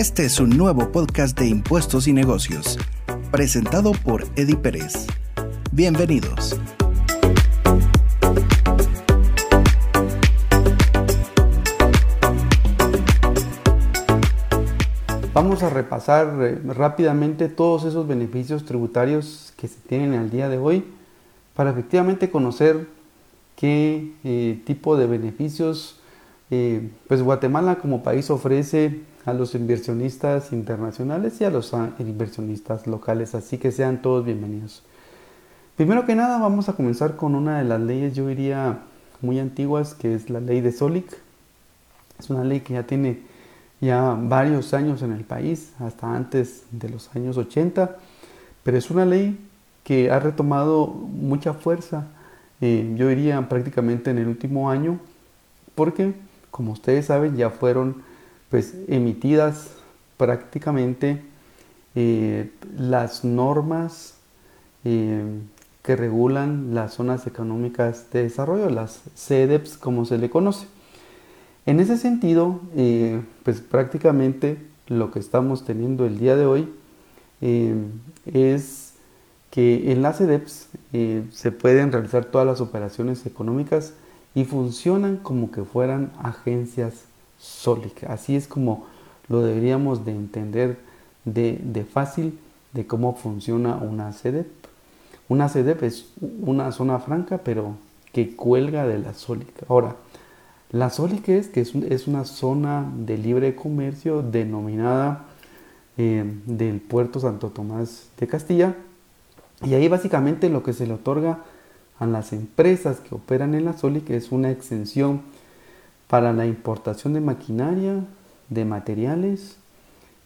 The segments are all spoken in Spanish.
Este es un nuevo podcast de impuestos y negocios, presentado por Eddie Pérez. Bienvenidos. Vamos a repasar eh, rápidamente todos esos beneficios tributarios que se tienen al día de hoy para efectivamente conocer qué eh, tipo de beneficios eh, pues Guatemala como país ofrece a los inversionistas internacionales y a los ah, inversionistas locales, así que sean todos bienvenidos. Primero que nada vamos a comenzar con una de las leyes, yo diría, muy antiguas, que es la ley de Solic. Es una ley que ya tiene ya varios años en el país, hasta antes de los años 80, pero es una ley que ha retomado mucha fuerza, eh, yo diría prácticamente en el último año, porque como ustedes saben, ya fueron pues emitidas prácticamente eh, las normas eh, que regulan las zonas económicas de desarrollo, las CEDEPs como se le conoce. En ese sentido, eh, pues prácticamente lo que estamos teniendo el día de hoy es que en las CEDEPs se pueden realizar todas las operaciones económicas y funcionan como que fueran agencias SOLIC. Así es como lo deberíamos de entender de, fácil de cómo funciona una CEDEP. Una CEDEP es una zona franca, pero que cuelga de la SOLIC. Ahora, la SOLIC es que es, una zona de libre comercio denominada eh, del puerto Santo Tomás de Castilla. Y ahí básicamente lo que se le otorga a las empresas que operan en la SOLIC es una exención para la importación de maquinaria, de materiales,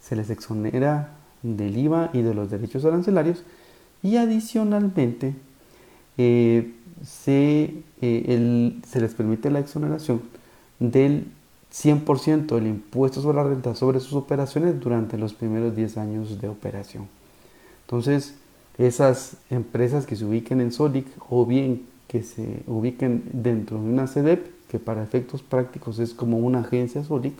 se les exonera del IVA y de los derechos arancelarios y adicionalmente eh, se, eh, se les permite la exoneración del 100% del impuesto sobre la renta sobre sus operaciones durante los primeros 10 años de operación. Entonces, esas empresas que se ubiquen en SOLIC o bien que se ubiquen dentro de una CEDEP, que para efectos prácticos es como una agencia SOLIC,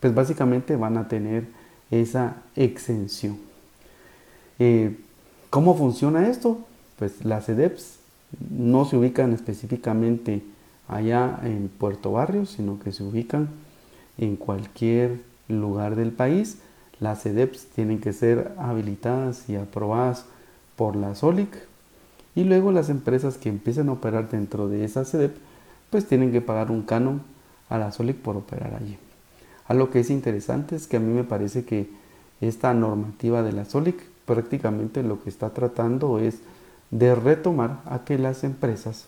pues básicamente van a tener esa exención. Eh, ¿Cómo funciona esto? Pues las CEDEPs no se ubican específicamente allá en Puerto Barrio, sino que se ubican en cualquier lugar del país las CEDEPs tienen que ser habilitadas y aprobadas por la SOLIC y luego las empresas que empiezan a operar dentro de esa CEDEP pues tienen que pagar un canon a la SOLIC por operar allí. Algo que es interesante es que a mí me parece que esta normativa de la SOLIC prácticamente lo que está tratando es de retomar a que las empresas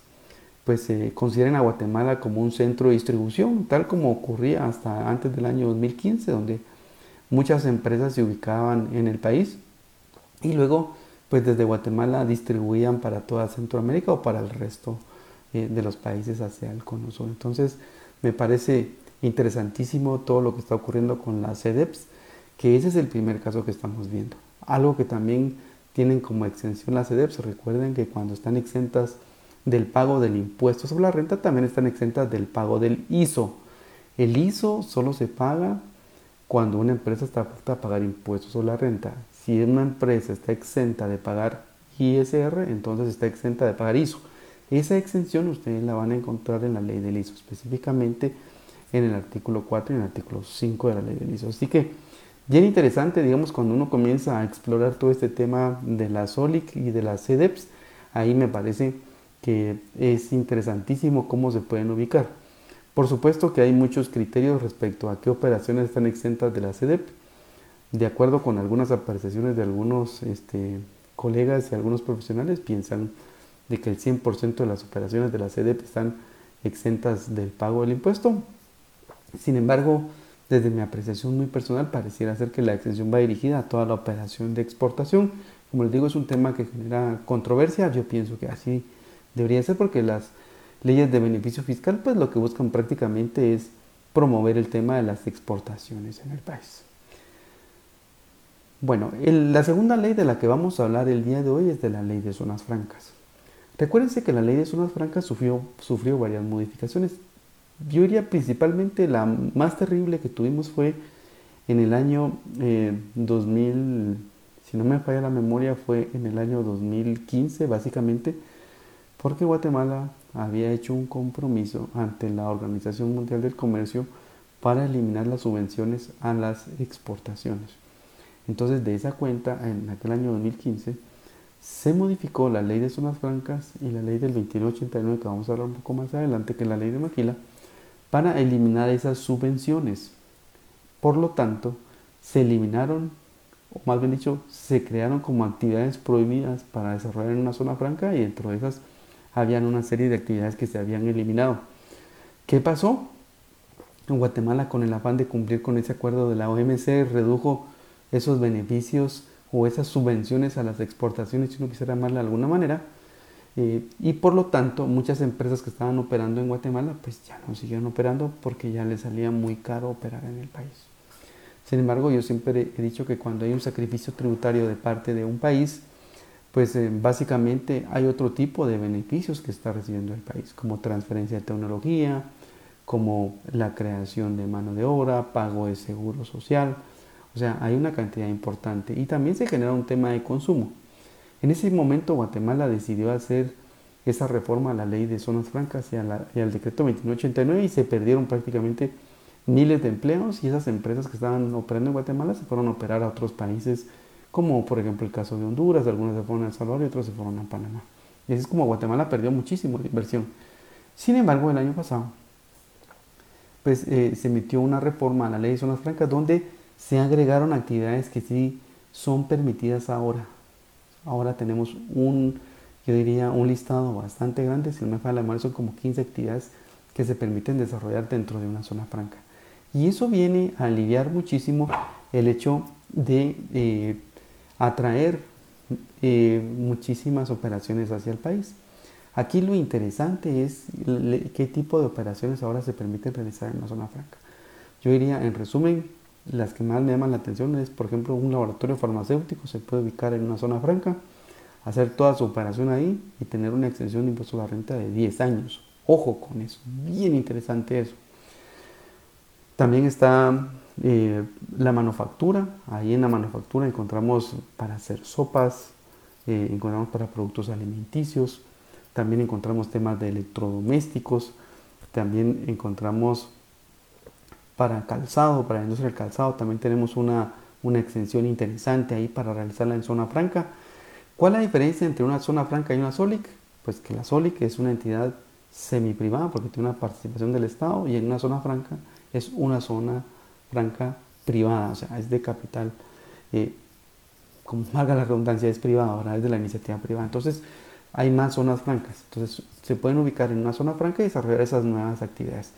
pues consideren a Guatemala como un centro de distribución, tal como ocurría hasta antes del año 2015, donde muchas empresas se ubicaban en el país y luego pues desde Guatemala distribuían para toda Centroamérica o para el resto eh, de los países hacia el cono sur. Entonces me parece interesantísimo todo lo que está ocurriendo con las CEDEPS, que ese es el primer caso que estamos viendo. Algo que también tienen como exención las CEDEPS, recuerden que cuando están exentas del pago del impuesto sobre la renta, también están exentas del pago del ISO. El ISO solo se paga cuando una empresa está a pagar impuestos sobre la renta. Si una empresa está exenta de pagar ISR, entonces está exenta de pagar ISO. Esa exención ustedes la van a encontrar en la ley del ISO, específicamente en el artículo 4 y en el artículo 5 de la ley del ISO. Así que bien interesante, digamos, cuando uno comienza a explorar todo este tema de la SOLIC y de las CEDEPS, ahí me parece que es interesantísimo cómo se pueden ubicar. Por supuesto que hay muchos criterios respecto a qué operaciones están exentas de la CEDEP. De acuerdo con algunas apreciaciones de algunos este, colegas y algunos profesionales, piensan de que el 100% de las operaciones de la CEDEP están exentas del pago del impuesto. Sin embargo, desde mi apreciación muy personal, pareciera ser que la exención va dirigida a toda la operación de exportación. Como les digo, es un tema que genera controversia. Yo pienso que así debería ser porque las leyes de beneficio fiscal, pues lo que buscan prácticamente es promover el tema de las exportaciones en el país. Bueno, la segunda ley de la que vamos a hablar el día de hoy es de la ley de zonas francas. Recuérdense que la ley de zonas francas sufrió, sufrió varias modificaciones. Yo diría principalmente la más terrible que tuvimos fue En el año 2000, eh, si no me falla la memoria, fue en el año 2015 básicamente, porque Guatemala había hecho un compromiso ante la Organización Mundial del Comercio para eliminar las subvenciones a las exportaciones. Entonces, de esa cuenta, en aquel año 2015, se modificó la ley de zonas francas y la ley del 2189, que vamos a hablar un poco más adelante, que la ley de Maquila, para eliminar esas subvenciones. Por lo tanto, se eliminaron, o más bien dicho, se crearon como actividades prohibidas para desarrollar en una zona franca y dentro de esas habían una serie de actividades que se habían eliminado. ¿Qué pasó? En Guatemala, con el afán de cumplir con ese acuerdo de la OMC, redujo esos beneficios o esas subvenciones a las exportaciones, si uno quisiera llamarle de alguna manera, eh, y por lo tanto muchas empresas que estaban operando en Guatemala pues ya no siguieron operando porque ya les salía muy caro operar en el país. Sin embargo, yo siempre he dicho que cuando hay un sacrificio tributario de parte de un país, pues eh, básicamente hay otro tipo de beneficios que está recibiendo el país, como transferencia de tecnología, como la creación de mano de obra, pago de seguro social, o sea, hay una cantidad importante y también se genera un tema de consumo. En ese momento Guatemala decidió hacer esa reforma a la ley de zonas francas y, al decreto 2189 y se perdieron prácticamente miles de empleos y esas empresas que estaban operando en Guatemala se fueron a operar a otros países como por ejemplo el caso de Honduras, algunas se fueron a El Salvador y otros se fueron a Panamá. Y así es como Guatemala perdió muchísimo de inversión. Sin embargo, el año pasado pues, eh, se emitió una reforma a la ley de zonas francas donde se agregaron actividades que sí son permitidas ahora. Ahora tenemos un, yo diría, un listado bastante grande, si no me falla la memoria, son como 15 actividades que se permiten desarrollar dentro de una zona franca. Y eso viene a aliviar muchísimo el hecho de eh, atraer eh, muchísimas operaciones hacia el país. Aquí lo interesante es qué tipo de operaciones ahora se permiten realizar en una zona franca. Yo diría, en resumen, las que más me llaman la atención es, por ejemplo, un laboratorio farmacéutico se puede ubicar en una zona franca, hacer toda su operación ahí y tener una extensión de impuesto a la renta de 10 años. Ojo con eso, bien interesante eso. También está eh, la manufactura, ahí en la manufactura encontramos para hacer sopas, eh, encontramos para productos alimenticios, también encontramos temas de electrodomésticos, también encontramos para calzado, para la industria del calzado, también tenemos una, una extensión interesante ahí para realizarla en zona franca. ¿Cuál es la diferencia entre una zona franca y una SOLIC? Pues que la SOLIC es una entidad semi-privada porque tiene una participación del Estado y en una zona franca es una zona franca privada, o sea, es de capital, eh, como valga la redundancia, es privada, ahora es de la iniciativa privada. Entonces, hay más zonas francas. Entonces, se pueden ubicar en una zona franca y desarrollar esas nuevas actividades.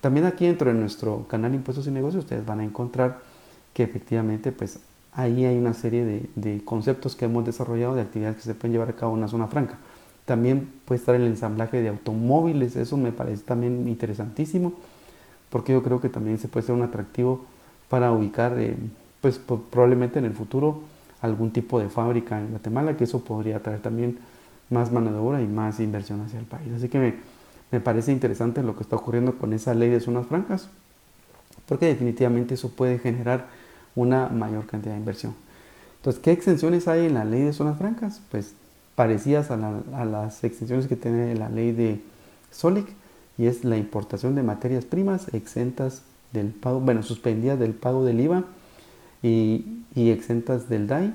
También aquí dentro de nuestro canal Impuestos y Negocios ustedes van a encontrar que efectivamente pues ahí hay una serie de, conceptos que hemos desarrollado de actividades que se pueden llevar a cabo en una zona franca. También puede estar el ensamblaje de automóviles, eso me parece también interesantísimo, porque yo creo que también se puede ser un atractivo para ubicar, eh, pues probablemente en el futuro, algún tipo de fábrica en Guatemala, que eso podría traer también más mano de obra y más inversión hacia el país. Así que me, me parece interesante lo que está ocurriendo con esa ley de zonas francas, porque definitivamente eso puede generar una mayor cantidad de inversión. Entonces, ¿qué exenciones hay en la ley de zonas francas? Pues parecidas a, las exenciones que tiene la ley de SOLIC, y es la importación de materias primas exentas del pago, bueno, suspendidas del pago del IVA y, exentas del DAI,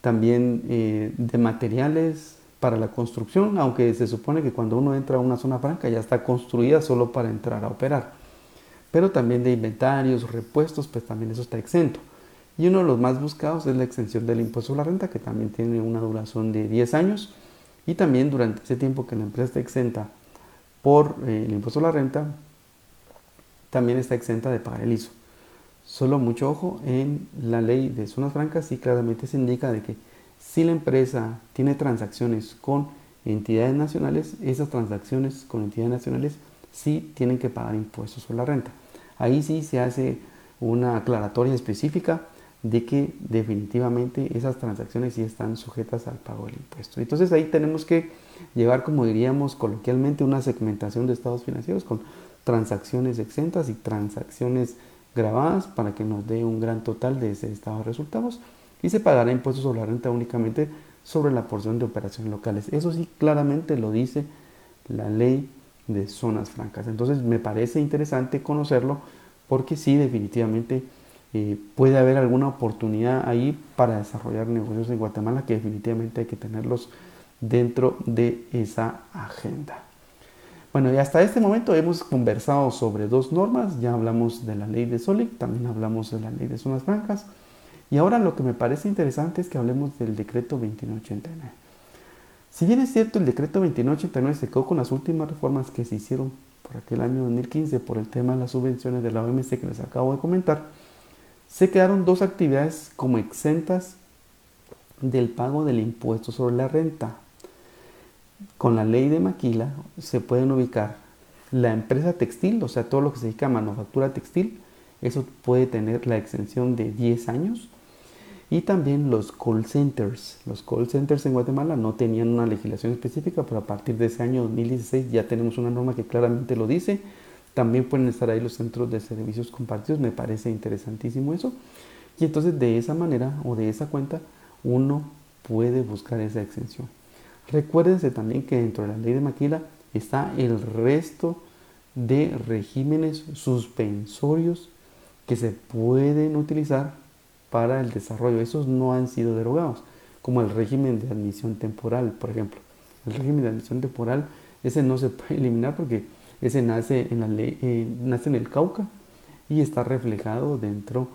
también eh, de materiales para la construcción, aunque se supone que cuando uno entra a una zona franca ya está construida solo para entrar a operar. Pero también de inventarios, repuestos, pues también eso está exento. Y uno de los más buscados es la extensión del impuesto a la renta, que también tiene una duración de 10 años. Y también durante ese tiempo que la empresa está exenta por eh, el impuesto a la renta, también está exenta de pagar el ISO. Solo mucho ojo en la ley de zonas francas y claramente se indica de que si la empresa tiene transacciones con entidades nacionales, esas transacciones con entidades nacionales sí tienen que pagar impuestos sobre la renta. Ahí sí se hace una aclaratoria específica de que definitivamente esas transacciones sí están sujetas al pago del impuesto. Entonces ahí tenemos que llevar, como diríamos coloquialmente, una segmentación de estados financieros con transacciones exentas y transacciones grabadas para que nos dé un gran total de ese estado de resultados y se pagará impuestos sobre la renta únicamente sobre la porción de operaciones locales. Eso sí claramente lo dice la ley de zonas francas. Entonces me parece interesante conocerlo porque sí definitivamente eh, puede haber alguna oportunidad ahí para desarrollar negocios en Guatemala que definitivamente hay que tenerlos dentro de esa agenda. Bueno, y hasta este momento hemos conversado sobre dos normas, ya hablamos de la ley de SOLIC, también hablamos de la ley de zonas francas, y ahora lo que me parece interesante es que hablemos del decreto 2989. Si bien es cierto, el decreto 2989 se quedó con las últimas reformas que se hicieron por aquel año 2015 por el tema de las subvenciones de la OMC que les acabo de comentar, se quedaron dos actividades como exentas del pago del impuesto sobre la renta, con la ley de Maquila se pueden ubicar la empresa textil, o sea, todo lo que se dedica a manufactura textil, eso puede tener la exención de 10 años. Y también los call centers. Los call centers en Guatemala no tenían una legislación específica, pero a partir de ese año 2016 ya tenemos una norma que claramente lo dice. También pueden estar ahí los centros de servicios compartidos, me parece interesantísimo eso. Y entonces de esa manera o de esa cuenta uno puede buscar esa exención. Recuérdense también que dentro de la ley de Maquila está el resto de regímenes suspensorios que se pueden utilizar para el desarrollo. Esos no han sido derogados, como el régimen de admisión temporal, por ejemplo. El régimen de admisión temporal, ese no se puede eliminar porque ese nace en, la ley, eh, nace en el Cauca y está reflejado dentro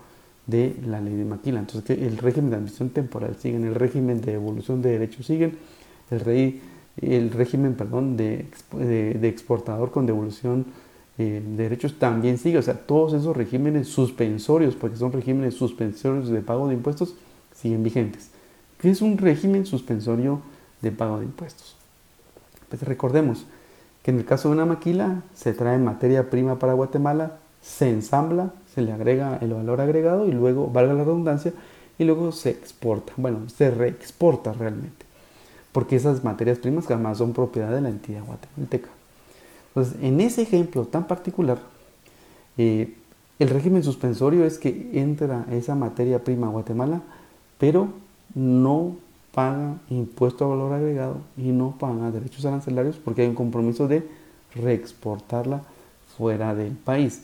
de la ley de Maquila. Entonces, el régimen de admisión temporal sigue, el régimen de evolución de derechos siguen, el, rey, el régimen perdón, de, de, exportador con devolución eh, de derechos también sigue. O sea, todos esos regímenes suspensorios, porque son regímenes suspensorios de pago de impuestos, siguen vigentes. ¿Qué es un régimen suspensorio de pago de impuestos? Pues recordemos que en el caso de una maquila se trae materia prima para Guatemala, se ensambla, se le agrega el valor agregado y luego, valga la redundancia, y luego se exporta. Bueno, se reexporta realmente porque esas materias primas jamás son propiedad de la entidad guatemalteca. Entonces, en ese ejemplo tan particular, eh, el régimen suspensorio es que entra esa materia prima a Guatemala, pero no paga impuesto a valor agregado y no paga derechos arancelarios porque hay un compromiso de reexportarla fuera del país.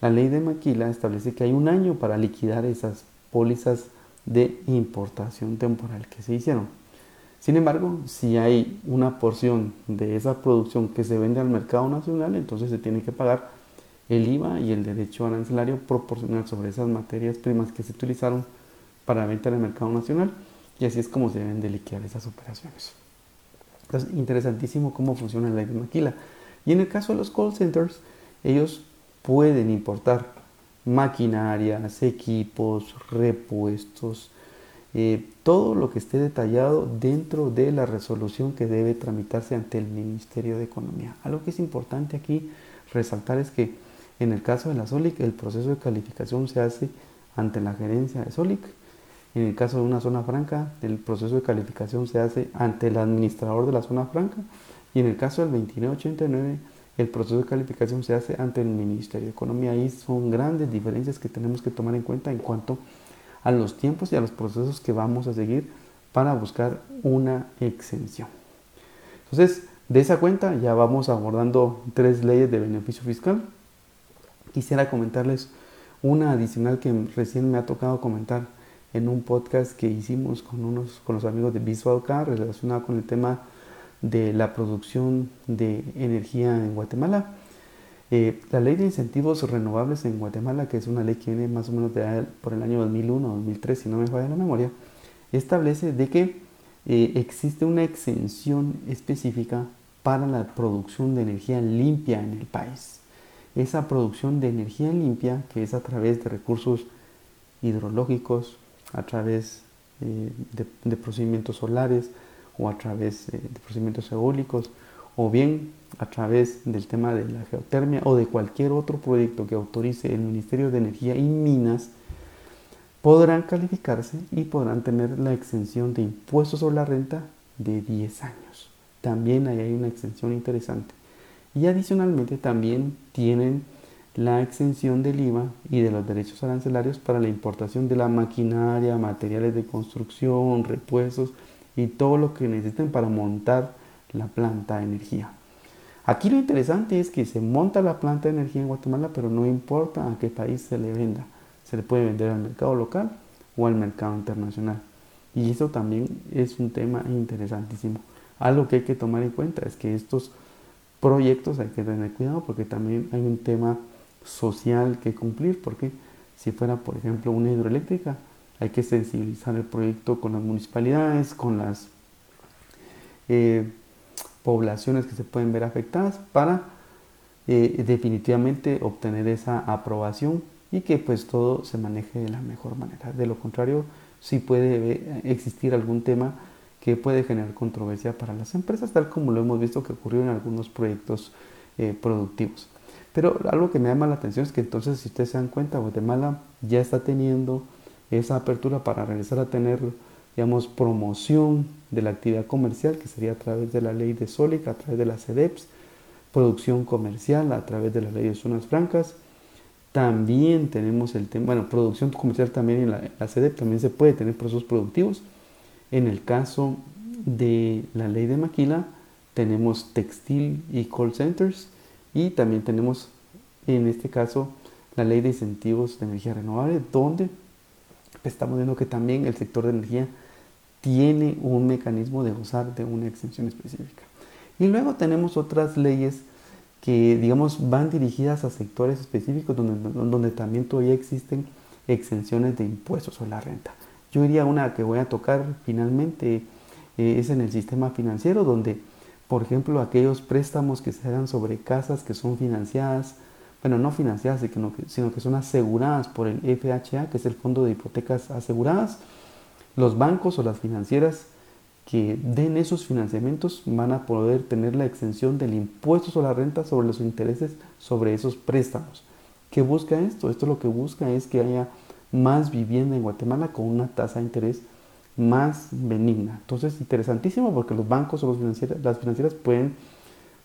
La ley de Maquila establece que hay un año para liquidar esas pólizas de importación temporal que se hicieron. Sin embargo, si hay una porción de esa producción que se vende al mercado nacional, entonces se tiene que pagar el IVA y el derecho arancelario proporcional sobre esas materias primas que se utilizaron para venta en el mercado nacional y así es como se deben de liquidar esas operaciones. Entonces, interesantísimo cómo funciona la ley maquila. Y en el caso de los call centers, ellos pueden importar maquinarias, equipos, repuestos, eh, todo lo que esté detallado dentro de la resolución que debe tramitarse ante el Ministerio de Economía. Algo que es importante aquí resaltar es que en el caso de la SOLIC el proceso de calificación se hace ante la gerencia de SOLIC. En el caso de una zona franca, el proceso de calificación se hace ante el administrador de la zona franca. Y en el caso del 2989, el proceso de calificación se hace ante el Ministerio de Economía. Ahí son grandes diferencias que tenemos que tomar en cuenta en cuanto a a los tiempos y a los procesos que vamos a seguir para buscar una exención. Entonces, de esa cuenta ya vamos abordando tres leyes de beneficio fiscal. Quisiera comentarles una adicional que recién me ha tocado comentar en un podcast que hicimos con, unos, con los amigos de Visual Car relacionado con el tema de la producción de energía en Guatemala. Eh, la ley de incentivos renovables en Guatemala, que es una ley que viene más o menos por el año 2001 o 2003, si no me falla la memoria, establece de que eh, existe una exención específica para la producción de energía limpia en el país. Esa producción de energía limpia, que es a través de recursos hidrológicos, a través eh, de, procedimientos solares o a través de procedimientos eólicos o bien a través del tema de la geotermia o de cualquier otro proyecto que autorice el Ministerio de Energía y Minas, podrán calificarse y podrán tener la exención de impuestos sobre la renta de 10 años. También ahí hay una exención interesante. Y adicionalmente también tienen la exención del IVA y de los derechos arancelarios para la importación de la maquinaria, materiales de construcción, repuestos y todo lo que necesiten para montar la planta de energía. Aquí lo interesante es que se monta la planta de energía en Guatemala, pero no importa a qué país se le venda. Se le puede vender al mercado local o al mercado internacional. Y eso también es un tema interesantísimo. Algo que hay que tomar en cuenta es que estos proyectos hay que tener cuidado porque también hay un tema social que cumplir, porque si fuera, por ejemplo, una hidroeléctrica, hay que sensibilizar el proyecto con las municipalidades, con las eh, poblaciones que se pueden ver afectadas para eh, definitivamente obtener esa aprobación y que pues todo se maneje de la mejor manera. De lo contrario, sí puede existir algún tema que puede generar controversia para las empresas, tal como lo hemos visto que ocurrió en algunos proyectos eh, productivos. Pero algo que me llama la atención es que entonces, si ustedes se dan cuenta, Guatemala ya está teniendo esa apertura para regresar a tener, digamos, promoción de la actividad comercial, que sería a través de la ley de SOLIC, a través de la CEDEPS, producción comercial a través de la ley de zonas francas. También tenemos el tema, bueno, producción comercial también en la, la CEDEP también se puede tener procesos productivos. En el caso de la ley de Maquila, tenemos textil y call centers y también tenemos en este caso la ley de incentivos de energía renovable, donde estamos viendo que también el sector de energía tiene un mecanismo de gozar de una exención específica. Y luego tenemos otras leyes que, digamos, van dirigidas a sectores específicos donde, donde también todavía existen exenciones de impuestos sobre la renta. Yo diría una que voy a tocar finalmente eh, es en el sistema financiero, donde por ejemplo, aquellos préstamos que se hagan sobre casas que son financiadas, bueno, no financiadas, sino que, son aseguradas por el FHA, que es el Fondo de Hipotecas Aseguradas, los bancos o las financieras que den esos financiamientos van a poder tener la exención del impuesto sobre la renta sobre los intereses sobre esos préstamos. ¿Qué busca esto? Esto lo que busca es que haya más vivienda en Guatemala con una tasa de interés más benigna. Entonces, interesantísimo porque los bancos o las financieras pueden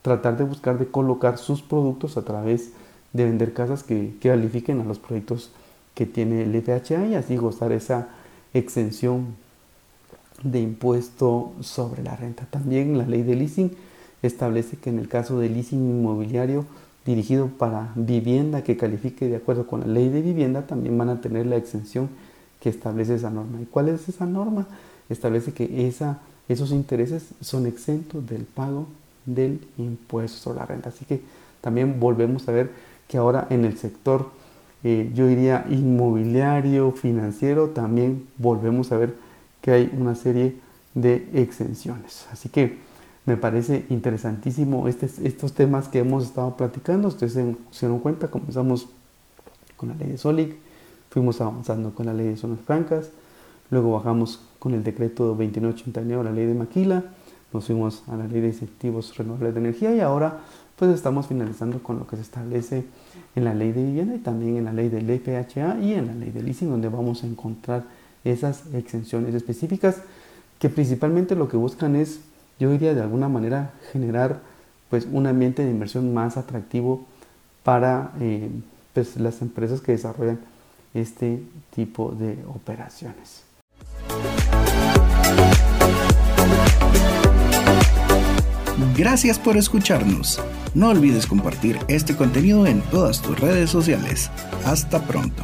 tratar de buscar de colocar sus productos a través de vender casas que, califiquen a los proyectos que tiene el FHA y así gozar esa exención de impuesto sobre la renta. También la ley de leasing establece que en el caso de leasing inmobiliario dirigido para vivienda que califique de acuerdo con la ley de vivienda, también van a tener la exención que establece esa norma. ¿Y cuál es esa norma? Establece que esa, esos intereses son exentos del pago del impuesto sobre la renta. Así que también volvemos a ver que ahora en el sector, eh, yo diría inmobiliario, financiero, también volvemos a ver que hay una serie de exenciones. Así que me parece interesantísimo estos temas que hemos estado platicando. Ustedes se, se dieron cuenta, comenzamos con la ley de SOLIC, Fuimos avanzando con la ley de zonas francas, luego bajamos con el decreto 2989, la ley de Maquila, nos fuimos a la ley de incentivos renovables de energía y ahora pues estamos finalizando con lo que se establece en la ley de vivienda y también en la ley del FHA y en la ley del leasing donde vamos a encontrar esas exenciones específicas que principalmente lo que buscan es, yo diría de alguna manera, generar pues un ambiente de inversión más atractivo para eh, pues, las empresas que desarrollan este tipo de operaciones. Gracias por escucharnos. No olvides compartir este contenido en todas tus redes sociales. Hasta pronto.